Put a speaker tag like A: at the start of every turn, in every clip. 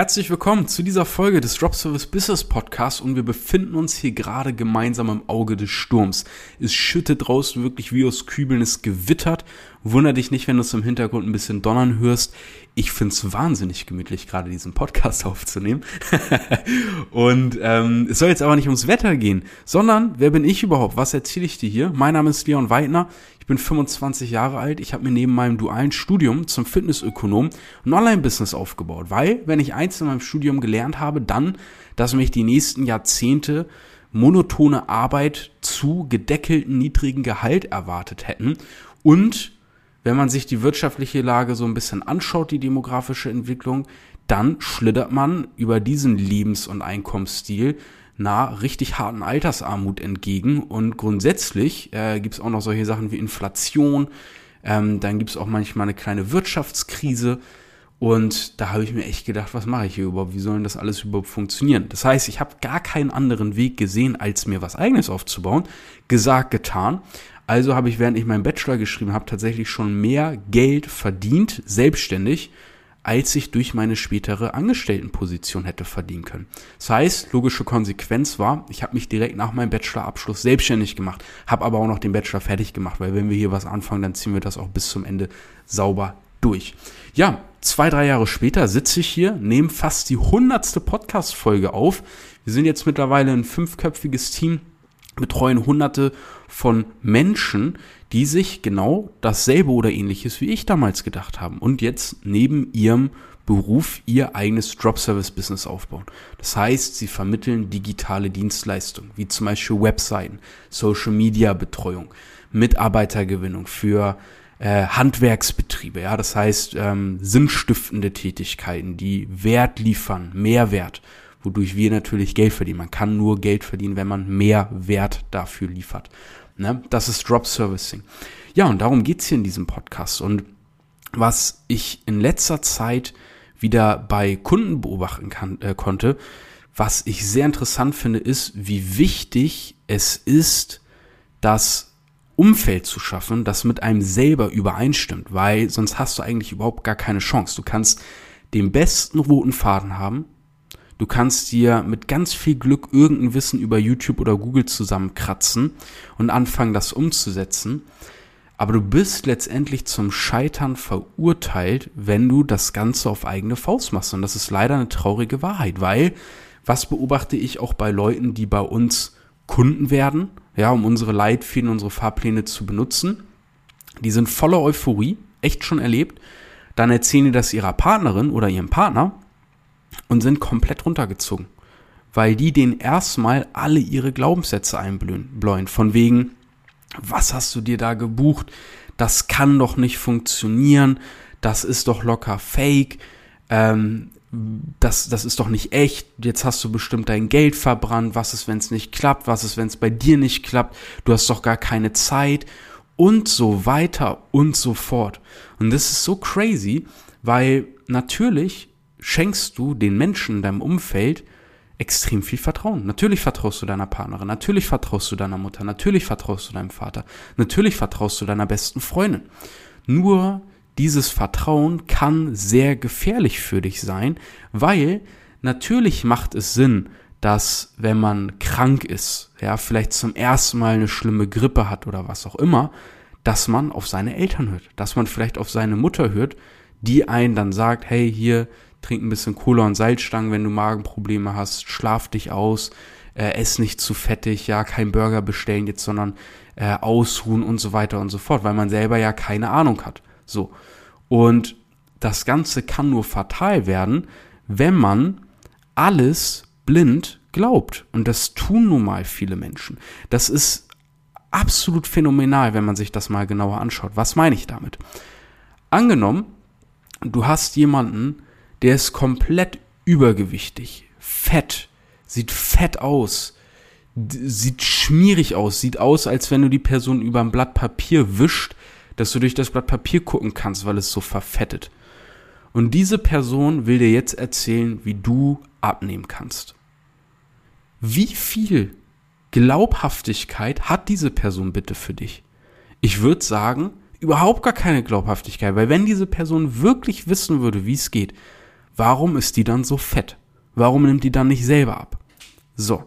A: Herzlich willkommen zu dieser Folge des Drop Service Business Podcasts und wir befinden uns hier gerade gemeinsam im Auge des Sturms. Es schüttet draußen wirklich wie aus Kübeln, es gewittert. Wunder dich nicht, wenn du es im Hintergrund ein bisschen donnern hörst. Ich find's wahnsinnig gemütlich, gerade diesen Podcast aufzunehmen. und ähm, es soll jetzt aber nicht ums Wetter gehen, sondern wer bin ich überhaupt? Was erzähle ich dir hier? Mein Name ist Leon Weidner. Ich bin 25 Jahre alt. Ich habe mir neben meinem dualen Studium zum Fitnessökonom ein Online-Business aufgebaut, weil, wenn ich eins in meinem Studium gelernt habe, dann, dass mich die nächsten Jahrzehnte monotone Arbeit zu gedeckelten niedrigen Gehalt erwartet hätten und wenn man sich die wirtschaftliche Lage so ein bisschen anschaut, die demografische Entwicklung, dann schlittert man über diesen Lebens- und Einkommensstil nah richtig harten Altersarmut entgegen. Und grundsätzlich äh, gibt es auch noch solche Sachen wie Inflation, ähm, dann gibt es auch manchmal eine kleine Wirtschaftskrise. Und da habe ich mir echt gedacht, was mache ich hier überhaupt? Wie soll denn das alles überhaupt funktionieren? Das heißt, ich habe gar keinen anderen Weg gesehen, als mir was eigenes aufzubauen. Gesagt, getan. Also habe ich, während ich meinen Bachelor geschrieben habe, tatsächlich schon mehr Geld verdient, selbstständig, als ich durch meine spätere Angestelltenposition hätte verdienen können. Das heißt, logische Konsequenz war, ich habe mich direkt nach meinem Bachelorabschluss selbstständig gemacht, habe aber auch noch den Bachelor fertig gemacht, weil wenn wir hier was anfangen, dann ziehen wir das auch bis zum Ende sauber durch. Ja, zwei, drei Jahre später sitze ich hier, nehme fast die hundertste Podcast-Folge auf. Wir sind jetzt mittlerweile ein fünfköpfiges Team betreuen hunderte von Menschen, die sich genau dasselbe oder ähnliches wie ich damals gedacht haben und jetzt neben ihrem Beruf ihr eigenes Drop-Service-Business aufbauen. Das heißt, sie vermitteln digitale Dienstleistungen, wie zum Beispiel Webseiten, Social-Media-Betreuung, Mitarbeitergewinnung für äh, Handwerksbetriebe. Ja, das heißt, ähm, sinnstiftende Tätigkeiten, die Wert liefern, Mehrwert wodurch wir natürlich Geld verdienen. Man kann nur Geld verdienen, wenn man mehr Wert dafür liefert. Ne? Das ist Drop Servicing. Ja, und darum geht's hier in diesem Podcast. Und was ich in letzter Zeit wieder bei Kunden beobachten kann, äh, konnte, was ich sehr interessant finde, ist, wie wichtig es ist, das Umfeld zu schaffen, das mit einem selber übereinstimmt, weil sonst hast du eigentlich überhaupt gar keine Chance. Du kannst den besten roten Faden haben, Du kannst dir mit ganz viel Glück irgendein Wissen über YouTube oder Google zusammenkratzen und anfangen, das umzusetzen. Aber du bist letztendlich zum Scheitern verurteilt, wenn du das Ganze auf eigene Faust machst. Und das ist leider eine traurige Wahrheit, weil was beobachte ich auch bei Leuten, die bei uns Kunden werden, ja, um unsere Leitfäden, unsere Fahrpläne zu benutzen. Die sind voller Euphorie, echt schon erlebt. Dann erzählen die das ihrer Partnerin oder ihrem Partner und sind komplett runtergezogen, weil die denen erstmal alle ihre Glaubenssätze einbläuen. Von wegen, was hast du dir da gebucht? Das kann doch nicht funktionieren. Das ist doch locker fake. Ähm, das, das ist doch nicht echt. Jetzt hast du bestimmt dein Geld verbrannt. Was ist, wenn es nicht klappt? Was ist, wenn es bei dir nicht klappt? Du hast doch gar keine Zeit. Und so weiter und so fort. Und das ist so crazy, weil natürlich schenkst du den Menschen in deinem Umfeld extrem viel Vertrauen. Natürlich vertraust du deiner Partnerin, natürlich vertraust du deiner Mutter, natürlich vertraust du deinem Vater, natürlich vertraust du deiner besten Freundin. Nur dieses Vertrauen kann sehr gefährlich für dich sein, weil natürlich macht es Sinn, dass wenn man krank ist, ja, vielleicht zum ersten Mal eine schlimme Grippe hat oder was auch immer, dass man auf seine Eltern hört, dass man vielleicht auf seine Mutter hört, die einen dann sagt, hey, hier, trink ein bisschen Cola und Salzstangen, wenn du Magenprobleme hast, schlaf dich aus, äh, ess nicht zu fettig, ja, kein Burger bestellen jetzt, sondern äh, ausruhen und so weiter und so fort, weil man selber ja keine Ahnung hat. So. Und das Ganze kann nur fatal werden, wenn man alles blind glaubt. Und das tun nun mal viele Menschen. Das ist absolut phänomenal, wenn man sich das mal genauer anschaut. Was meine ich damit? Angenommen, du hast jemanden, der ist komplett übergewichtig, fett, sieht fett aus, sieht schmierig aus, sieht aus, als wenn du die Person über ein Blatt Papier wischt, dass du durch das Blatt Papier gucken kannst, weil es so verfettet. Und diese Person will dir jetzt erzählen, wie du abnehmen kannst. Wie viel Glaubhaftigkeit hat diese Person bitte für dich? Ich würde sagen, überhaupt gar keine Glaubhaftigkeit, weil wenn diese Person wirklich wissen würde, wie es geht, warum ist die dann so fett? Warum nimmt die dann nicht selber ab? So.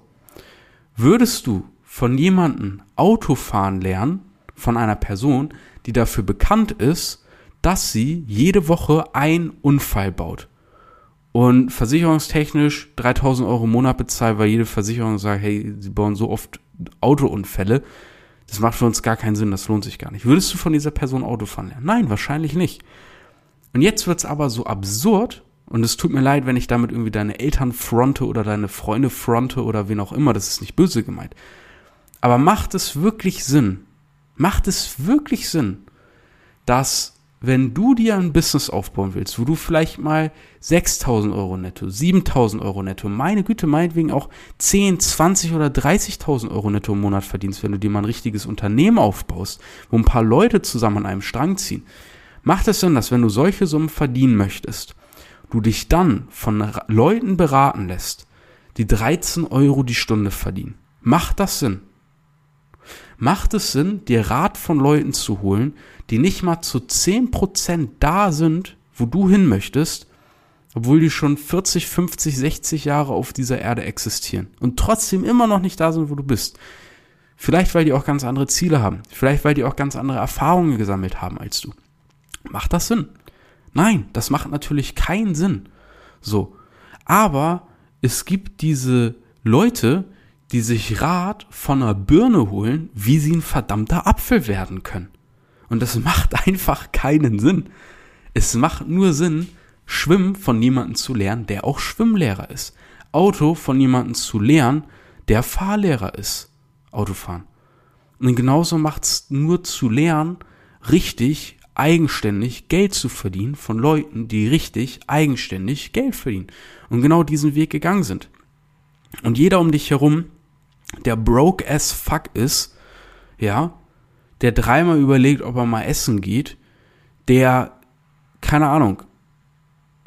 A: Würdest du von jemandem Autofahren lernen, von einer Person, die dafür bekannt ist, dass sie jede Woche einen Unfall baut und versicherungstechnisch 3000 Euro im Monat bezahlt, weil jede Versicherung sagt, hey, sie bauen so oft Autounfälle, das macht für uns gar keinen Sinn, das lohnt sich gar nicht. Würdest du von dieser Person Autofahren lernen? Nein, wahrscheinlich nicht. Und jetzt wird's aber so absurd, und es tut mir leid, wenn ich damit irgendwie deine Eltern fronte oder deine Freunde fronte oder wen auch immer, das ist nicht böse gemeint. Aber macht es wirklich Sinn, macht es wirklich Sinn, dass wenn du dir ein Business aufbauen willst, wo du vielleicht mal 6.000 Euro netto, 7.000 Euro netto, meine Güte, meinetwegen auch 10, 20 oder 30.000 Euro netto im Monat verdienst, wenn du dir mal ein richtiges Unternehmen aufbaust, wo ein paar Leute zusammen an einem Strang ziehen, macht es Sinn, dass wenn du solche Summen verdienen möchtest, du dich dann von Leuten beraten lässt, die 13 Euro die Stunde verdienen. Macht das Sinn? Macht es Sinn, dir Rat von Leuten zu holen, die nicht mal zu 10% da sind, wo du hin möchtest, obwohl die schon 40, 50, 60 Jahre auf dieser Erde existieren und trotzdem immer noch nicht da sind, wo du bist. Vielleicht, weil die auch ganz andere Ziele haben. Vielleicht, weil die auch ganz andere Erfahrungen gesammelt haben als du. Macht das Sinn? Nein, das macht natürlich keinen Sinn. So. Aber es gibt diese Leute, die sich Rat von einer Birne holen, wie sie ein verdammter Apfel werden können. Und das macht einfach keinen Sinn. Es macht nur Sinn, Schwimmen von jemandem zu lernen, der auch Schwimmlehrer ist. Auto von jemandem zu lernen, der Fahrlehrer ist. Autofahren. Und genauso macht es nur zu lernen, richtig eigenständig Geld zu verdienen von Leuten, die richtig eigenständig Geld verdienen und genau diesen Weg gegangen sind. Und jeder um dich herum, der broke as fuck ist, ja, der dreimal überlegt, ob er mal essen geht, der, keine Ahnung,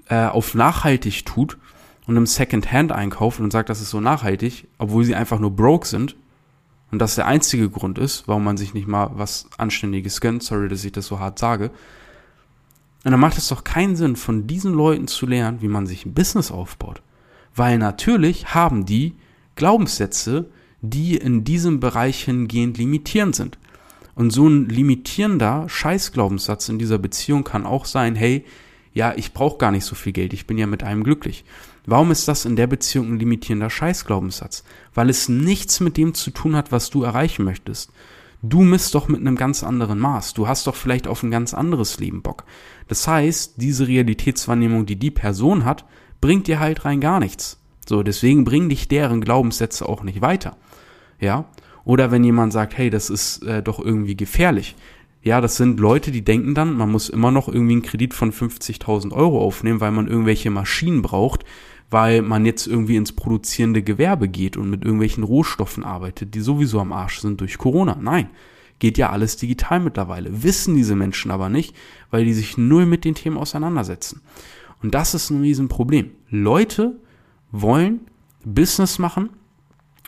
A: äh, auf nachhaltig tut und im Secondhand einkauft und sagt, das ist so nachhaltig, obwohl sie einfach nur broke sind und das der einzige Grund ist, warum man sich nicht mal was Anständiges gönnt, sorry, dass ich das so hart sage, und dann macht es doch keinen Sinn, von diesen Leuten zu lernen, wie man sich ein Business aufbaut. Weil natürlich haben die Glaubenssätze, die in diesem Bereich hingehend limitierend sind. Und so ein limitierender Scheißglaubenssatz in dieser Beziehung kann auch sein, hey, ja, ich brauche gar nicht so viel Geld, ich bin ja mit einem glücklich. Warum ist das in der Beziehung ein limitierender Scheißglaubenssatz? Weil es nichts mit dem zu tun hat, was du erreichen möchtest. Du misst doch mit einem ganz anderen Maß. Du hast doch vielleicht auf ein ganz anderes Leben Bock. Das heißt, diese Realitätswahrnehmung, die die Person hat, bringt dir halt rein gar nichts. So, deswegen bringen dich deren Glaubenssätze auch nicht weiter. Ja? Oder wenn jemand sagt, hey, das ist äh, doch irgendwie gefährlich. Ja, das sind Leute, die denken dann, man muss immer noch irgendwie einen Kredit von 50.000 Euro aufnehmen, weil man irgendwelche Maschinen braucht, weil man jetzt irgendwie ins produzierende Gewerbe geht und mit irgendwelchen Rohstoffen arbeitet, die sowieso am Arsch sind durch Corona. Nein, geht ja alles digital mittlerweile. Wissen diese Menschen aber nicht, weil die sich null mit den Themen auseinandersetzen. Und das ist ein Riesenproblem. Leute wollen Business machen,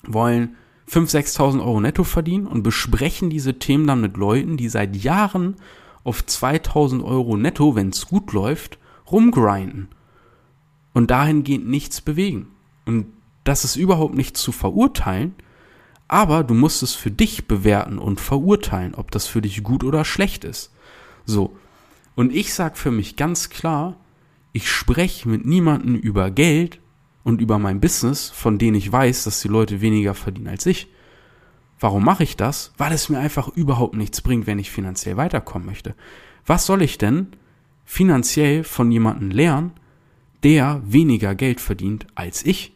A: wollen 5.000, 6.000 Euro netto verdienen und besprechen diese Themen dann mit Leuten, die seit Jahren auf 2.000 Euro netto, wenn es gut läuft, rumgrinden und dahingehend nichts bewegen. Und das ist überhaupt nicht zu verurteilen, aber du musst es für dich bewerten und verurteilen, ob das für dich gut oder schlecht ist. So. Und ich sag für mich ganz klar, ich spreche mit niemandem über Geld und über mein Business, von denen ich weiß, dass die Leute weniger verdienen als ich. Warum mache ich das? Weil es mir einfach überhaupt nichts bringt, wenn ich finanziell weiterkommen möchte. Was soll ich denn finanziell von jemandem lernen, der weniger Geld verdient als ich,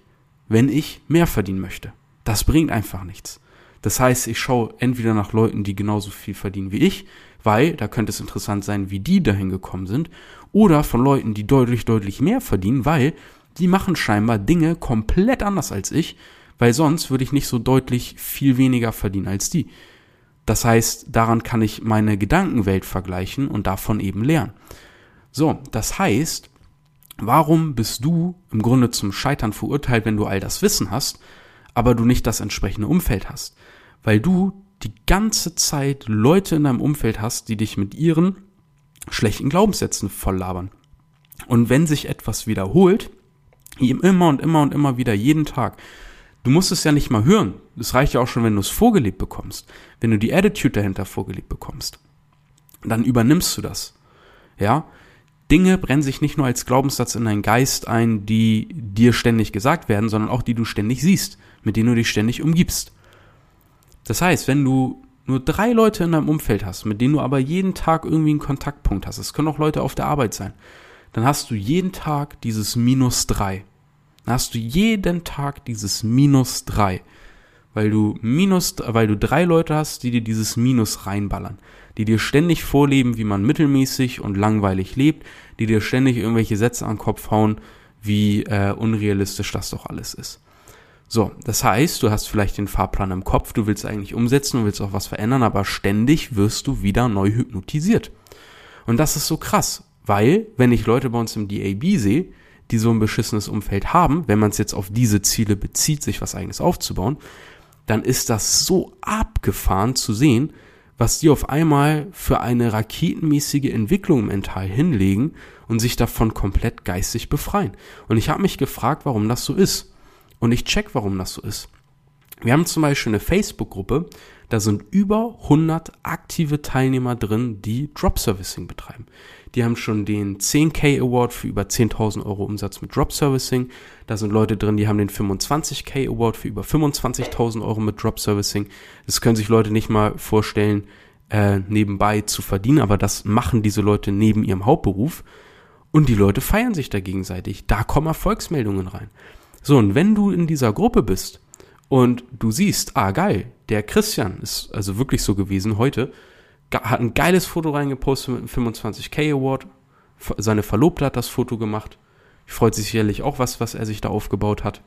A: wenn ich mehr verdienen möchte. Das bringt einfach nichts. Das heißt, ich schaue entweder nach Leuten, die genauso viel verdienen wie ich, weil da könnte es interessant sein, wie die dahin gekommen sind, oder von Leuten, die deutlich, deutlich mehr verdienen, weil die machen scheinbar Dinge komplett anders als ich, weil sonst würde ich nicht so deutlich viel weniger verdienen als die. Das heißt, daran kann ich meine Gedankenwelt vergleichen und davon eben lernen. So, das heißt, Warum bist du im Grunde zum Scheitern verurteilt, wenn du all das Wissen hast, aber du nicht das entsprechende Umfeld hast? Weil du die ganze Zeit Leute in deinem Umfeld hast, die dich mit ihren schlechten Glaubenssätzen volllabern. Und wenn sich etwas wiederholt, immer und immer und immer wieder, jeden Tag, du musst es ja nicht mal hören. Es reicht ja auch schon, wenn du es vorgelebt bekommst. Wenn du die Attitude dahinter vorgelebt bekommst, dann übernimmst du das. Ja, Dinge brennen sich nicht nur als Glaubenssatz in deinen Geist ein, die dir ständig gesagt werden, sondern auch die du ständig siehst, mit denen du dich ständig umgibst. Das heißt, wenn du nur drei Leute in deinem Umfeld hast, mit denen du aber jeden Tag irgendwie einen Kontaktpunkt hast, es können auch Leute auf der Arbeit sein, dann hast du jeden Tag dieses Minus drei. Dann hast du jeden Tag dieses Minus drei. Weil du Minus, weil du drei Leute hast, die dir dieses Minus reinballern die dir ständig vorleben, wie man mittelmäßig und langweilig lebt, die dir ständig irgendwelche Sätze an den Kopf hauen, wie äh, unrealistisch das doch alles ist. So, das heißt, du hast vielleicht den Fahrplan im Kopf, du willst eigentlich umsetzen, du willst auch was verändern, aber ständig wirst du wieder neu hypnotisiert. Und das ist so krass, weil, wenn ich Leute bei uns im DAB sehe, die so ein beschissenes Umfeld haben, wenn man es jetzt auf diese Ziele bezieht, sich was eigenes aufzubauen, dann ist das so abgefahren zu sehen, was die auf einmal für eine raketenmäßige Entwicklung Mental hinlegen und sich davon komplett geistig befreien. Und ich habe mich gefragt, warum das so ist. Und ich check, warum das so ist. Wir haben zum Beispiel eine Facebook-Gruppe, da sind über 100 aktive Teilnehmer drin, die Drop Servicing betreiben. Die haben schon den 10k Award für über 10.000 Euro Umsatz mit Drop Servicing. Da sind Leute drin, die haben den 25k Award für über 25.000 Euro mit Drop Servicing. Das können sich Leute nicht mal vorstellen, äh, nebenbei zu verdienen, aber das machen diese Leute neben ihrem Hauptberuf. Und die Leute feiern sich da gegenseitig. Da kommen Erfolgsmeldungen rein. So, und wenn du in dieser Gruppe bist und du siehst, ah geil, der Christian ist also wirklich so gewesen heute, hat ein geiles Foto reingepostet mit einem 25k Award. Seine Verlobte hat das Foto gemacht. Freut sich sicherlich auch was, was er sich da aufgebaut hat.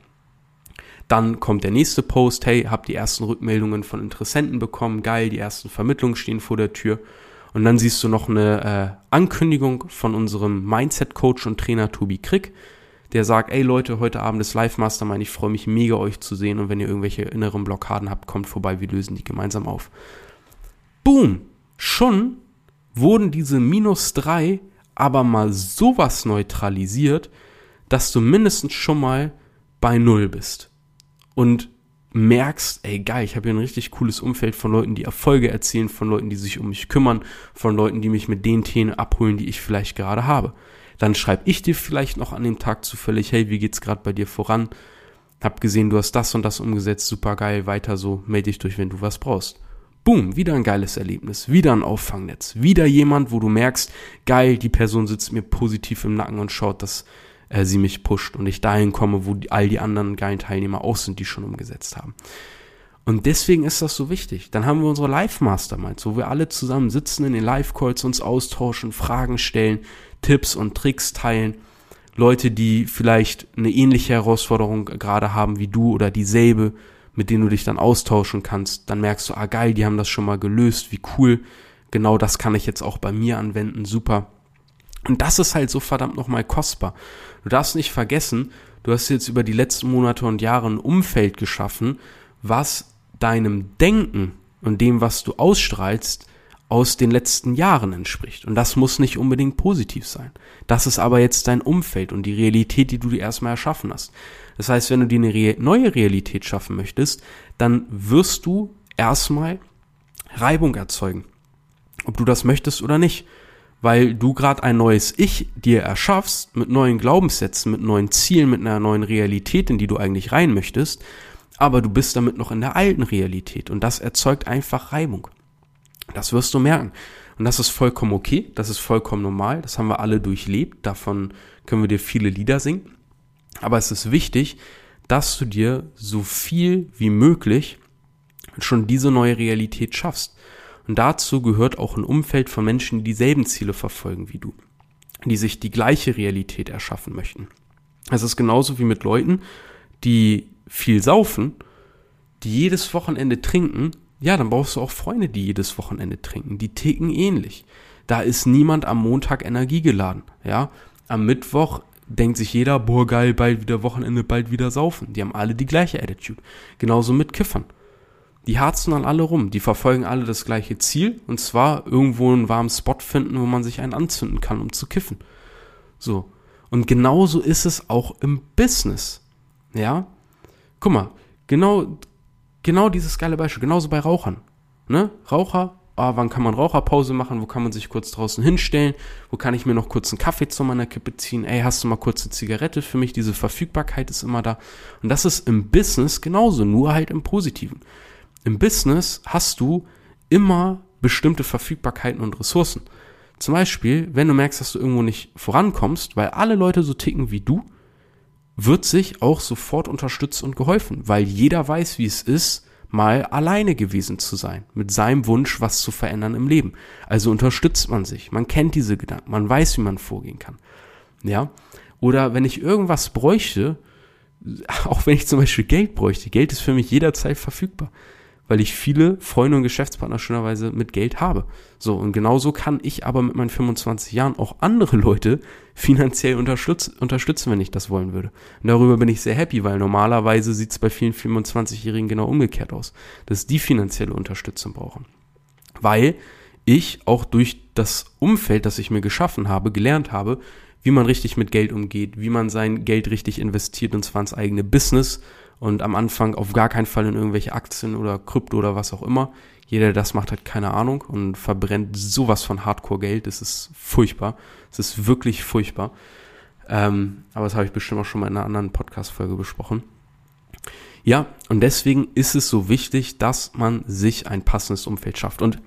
A: Dann kommt der nächste Post, hey, hab die ersten Rückmeldungen von Interessenten bekommen, geil, die ersten Vermittlungen stehen vor der Tür. Und dann siehst du noch eine äh, Ankündigung von unserem Mindset-Coach und Trainer Tobi Krick, der sagt, ey Leute, heute Abend ist Live Mastermind, ich freue mich mega euch zu sehen und wenn ihr irgendwelche inneren Blockaden habt, kommt vorbei, wir lösen die gemeinsam auf. Boom! Schon wurden diese minus drei aber mal sowas neutralisiert, dass du mindestens schon mal bei Null bist. Und merkst, ey geil, ich habe hier ein richtig cooles Umfeld von Leuten, die Erfolge erzielen, von Leuten, die sich um mich kümmern, von Leuten, die mich mit den Themen abholen, die ich vielleicht gerade habe. Dann schreibe ich dir vielleicht noch an dem Tag zufällig, hey, wie geht's gerade bei dir voran? Hab gesehen, du hast das und das umgesetzt, super geil, weiter so, melde dich durch, wenn du was brauchst. Boom, wieder ein geiles Erlebnis, wieder ein Auffangnetz, wieder jemand, wo du merkst, geil, die Person sitzt mir positiv im Nacken und schaut, dass äh, sie mich pusht und ich dahin komme, wo die, all die anderen geilen Teilnehmer auch sind, die schon umgesetzt haben. Und deswegen ist das so wichtig. Dann haben wir unsere Live-Masterminds, wo wir alle zusammen sitzen in den Live-Calls, uns austauschen, Fragen stellen, Tipps und Tricks teilen. Leute, die vielleicht eine ähnliche Herausforderung gerade haben wie du oder dieselbe, mit denen du dich dann austauschen kannst, dann merkst du, ah geil, die haben das schon mal gelöst, wie cool, genau das kann ich jetzt auch bei mir anwenden, super. Und das ist halt so verdammt nochmal kostbar. Du darfst nicht vergessen, du hast jetzt über die letzten Monate und Jahre ein Umfeld geschaffen, was deinem Denken und dem, was du ausstrahlst, aus den letzten Jahren entspricht. Und das muss nicht unbedingt positiv sein. Das ist aber jetzt dein Umfeld und die Realität, die du dir erstmal erschaffen hast. Das heißt, wenn du dir eine neue Realität schaffen möchtest, dann wirst du erstmal Reibung erzeugen. Ob du das möchtest oder nicht. Weil du gerade ein neues Ich dir erschaffst, mit neuen Glaubenssätzen, mit neuen Zielen, mit einer neuen Realität, in die du eigentlich rein möchtest, aber du bist damit noch in der alten Realität und das erzeugt einfach Reibung. Das wirst du merken. Und das ist vollkommen okay, das ist vollkommen normal, das haben wir alle durchlebt, davon können wir dir viele Lieder singen. Aber es ist wichtig, dass du dir so viel wie möglich schon diese neue Realität schaffst. Und dazu gehört auch ein Umfeld von Menschen, die dieselben Ziele verfolgen wie du, die sich die gleiche Realität erschaffen möchten. Es ist genauso wie mit Leuten, die viel saufen, die jedes Wochenende trinken, ja, dann brauchst du auch Freunde, die jedes Wochenende trinken. Die ticken ähnlich. Da ist niemand am Montag energiegeladen, ja. Am Mittwoch denkt sich jeder, boah geil, bald wieder Wochenende, bald wieder saufen. Die haben alle die gleiche Attitude. Genauso mit Kiffern. Die harzen dann alle rum, die verfolgen alle das gleiche Ziel, und zwar irgendwo einen warmen Spot finden, wo man sich einen anzünden kann, um zu kiffen. So. Und genauso ist es auch im Business. Ja? Guck mal, genau, genau dieses geile Beispiel, genauso bei Rauchern. Ne? Raucher, ah, wann kann man Raucherpause machen, wo kann man sich kurz draußen hinstellen, wo kann ich mir noch kurz einen Kaffee zu meiner Kippe ziehen, ey, hast du mal kurz eine Zigarette für mich, diese Verfügbarkeit ist immer da. Und das ist im Business genauso, nur halt im Positiven. Im Business hast du immer bestimmte Verfügbarkeiten und Ressourcen. Zum Beispiel, wenn du merkst, dass du irgendwo nicht vorankommst, weil alle Leute so ticken wie du, wird sich auch sofort unterstützt und geholfen, weil jeder weiß, wie es ist, mal alleine gewesen zu sein, mit seinem Wunsch, was zu verändern im Leben. Also unterstützt man sich, man kennt diese Gedanken, man weiß, wie man vorgehen kann. Ja? Oder wenn ich irgendwas bräuchte, auch wenn ich zum Beispiel Geld bräuchte, Geld ist für mich jederzeit verfügbar weil ich viele Freunde und Geschäftspartner schönerweise mit Geld habe. So, und genauso kann ich aber mit meinen 25 Jahren auch andere Leute finanziell unterstützen, unterstützen wenn ich das wollen würde. Und darüber bin ich sehr happy, weil normalerweise sieht es bei vielen 25-Jährigen genau umgekehrt aus, dass die finanzielle Unterstützung brauchen. Weil ich auch durch das Umfeld, das ich mir geschaffen habe, gelernt habe, wie man richtig mit Geld umgeht, wie man sein Geld richtig investiert und zwar ins eigene Business und am Anfang auf gar keinen Fall in irgendwelche Aktien oder Krypto oder was auch immer. Jeder, der das macht, hat keine Ahnung und verbrennt sowas von Hardcore-Geld. Das ist furchtbar. Es ist wirklich furchtbar. Ähm, aber das habe ich bestimmt auch schon mal in einer anderen Podcast-Folge besprochen. Ja, und deswegen ist es so wichtig, dass man sich ein passendes Umfeld schafft. Und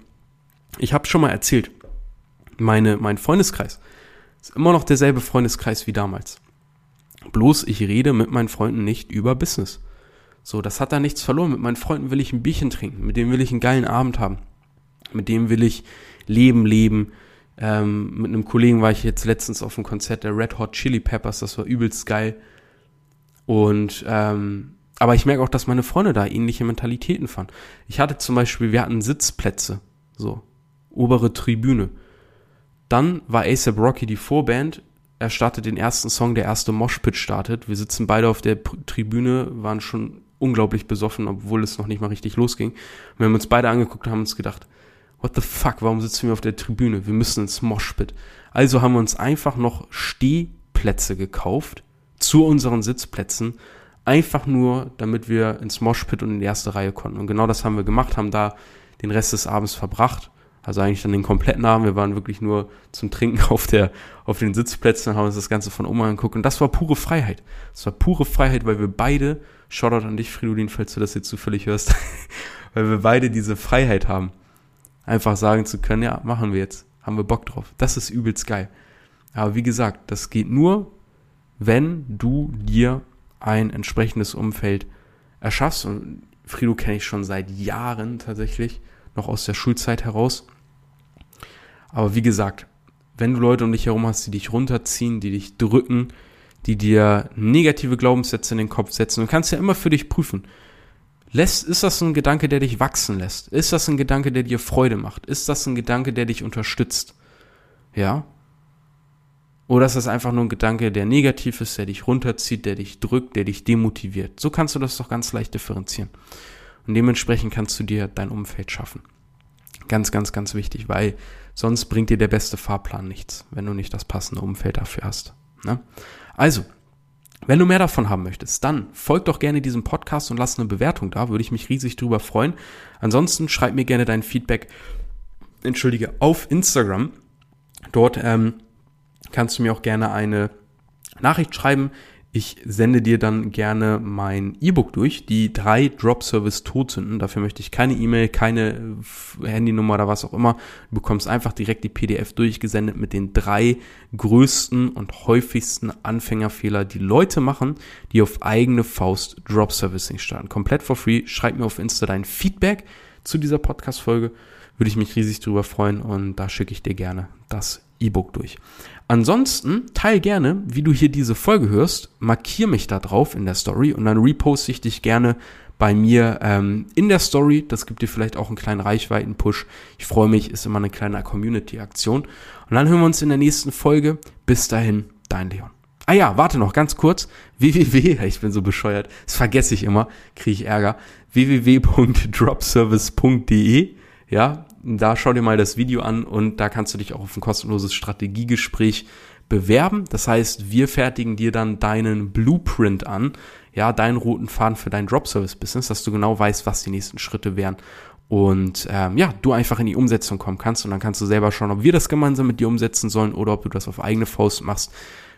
A: ich habe schon mal erzählt, meine, mein Freundeskreis ist immer noch derselbe Freundeskreis wie damals. Bloß ich rede mit meinen Freunden nicht über Business. So, das hat da nichts verloren. Mit meinen Freunden will ich ein Bierchen trinken, mit denen will ich einen geilen Abend haben. Mit dem will ich Leben leben. Ähm, mit einem Kollegen war ich jetzt letztens auf einem Konzert der Red Hot Chili Peppers, das war übelst geil. Und ähm, aber ich merke auch, dass meine Freunde da ähnliche Mentalitäten fahren. Ich hatte zum Beispiel, wir hatten Sitzplätze, so obere Tribüne. Dann war ASAP Rocky die Vorband er startet den ersten Song, der erste Moshpit startet. Wir sitzen beide auf der Tribüne, waren schon unglaublich besoffen, obwohl es noch nicht mal richtig losging. Und wir haben uns beide angeguckt und haben uns gedacht, what the fuck, warum sitzen wir auf der Tribüne? Wir müssen ins Moshpit. Also haben wir uns einfach noch Stehplätze gekauft zu unseren Sitzplätzen, einfach nur, damit wir ins Moshpit und in die erste Reihe konnten. Und genau das haben wir gemacht, haben da den Rest des Abends verbracht also eigentlich dann den kompletten Abend. Wir waren wirklich nur zum Trinken auf der, auf den Sitzplätzen, haben uns das Ganze von oben angeguckt. Und das war pure Freiheit. Das war pure Freiheit, weil wir beide, Shoutout an dich, Fridolin, falls du das jetzt zufällig hörst, weil wir beide diese Freiheit haben. Einfach sagen zu können, ja, machen wir jetzt. Haben wir Bock drauf. Das ist übelst geil. Aber wie gesagt, das geht nur, wenn du dir ein entsprechendes Umfeld erschaffst. Und Frido kenne ich schon seit Jahren tatsächlich noch aus der Schulzeit heraus. Aber wie gesagt, wenn du Leute um dich herum hast, die dich runterziehen, die dich drücken, die dir negative Glaubenssätze in den Kopf setzen, du kannst ja immer für dich prüfen. Lässt, ist das ein Gedanke, der dich wachsen lässt? Ist das ein Gedanke, der dir Freude macht? Ist das ein Gedanke, der dich unterstützt? Ja? Oder ist das einfach nur ein Gedanke, der negativ ist, der dich runterzieht, der dich drückt, der dich demotiviert? So kannst du das doch ganz leicht differenzieren. Und dementsprechend kannst du dir dein Umfeld schaffen. Ganz, ganz, ganz wichtig, weil sonst bringt dir der beste Fahrplan nichts, wenn du nicht das passende Umfeld dafür hast. Ne? Also, wenn du mehr davon haben möchtest, dann folg doch gerne diesem Podcast und lass eine Bewertung da, würde ich mich riesig drüber freuen. Ansonsten schreib mir gerne dein Feedback, entschuldige, auf Instagram. Dort ähm, kannst du mir auch gerne eine Nachricht schreiben. Ich sende dir dann gerne mein E-Book durch, die drei Drop-Service-Todsünden. Dafür möchte ich keine E-Mail, keine Handynummer oder was auch immer. Du bekommst einfach direkt die PDF durchgesendet mit den drei größten und häufigsten Anfängerfehler, die Leute machen, die auf eigene Faust Drop-Servicing starten. Komplett for free. Schreib mir auf Insta dein Feedback zu dieser Podcast-Folge. Würde ich mich riesig drüber freuen und da schicke ich dir gerne das E-Book durch. Ansonsten teil gerne, wie du hier diese Folge hörst, markier mich da drauf in der Story und dann reposte ich dich gerne bei mir ähm, in der Story. Das gibt dir vielleicht auch einen kleinen Reichweiten-Push. Ich freue mich, ist immer eine kleine Community-Aktion. Und dann hören wir uns in der nächsten Folge. Bis dahin, dein Leon. Ah ja, warte noch ganz kurz. www, ich bin so bescheuert, das vergesse ich immer, kriege ich Ärger. www.dropservice.de ja, da schau dir mal das Video an und da kannst du dich auch auf ein kostenloses Strategiegespräch bewerben. Das heißt, wir fertigen dir dann deinen Blueprint an, ja, deinen roten Faden für dein Drop-Service-Business, dass du genau weißt, was die nächsten Schritte wären. Und ähm, ja, du einfach in die Umsetzung kommen kannst und dann kannst du selber schauen, ob wir das gemeinsam mit dir umsetzen sollen oder ob du das auf eigene Faust machst.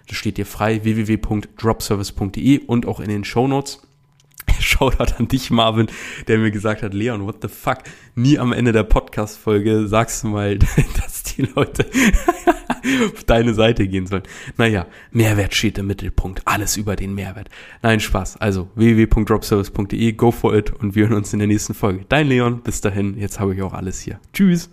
A: Das steht dir frei, www.dropservice.de und auch in den Show Notes. Shoutout an dich, Marvin, der mir gesagt hat, Leon, what the fuck, nie am Ende der Podcast-Folge sagst du mal, dass die Leute auf deine Seite gehen sollen. Naja, Mehrwert steht im Mittelpunkt, alles über den Mehrwert. Nein, Spaß. Also www.dropservice.de, go for it und wir hören uns in der nächsten Folge. Dein Leon, bis dahin, jetzt habe ich auch alles hier. Tschüss.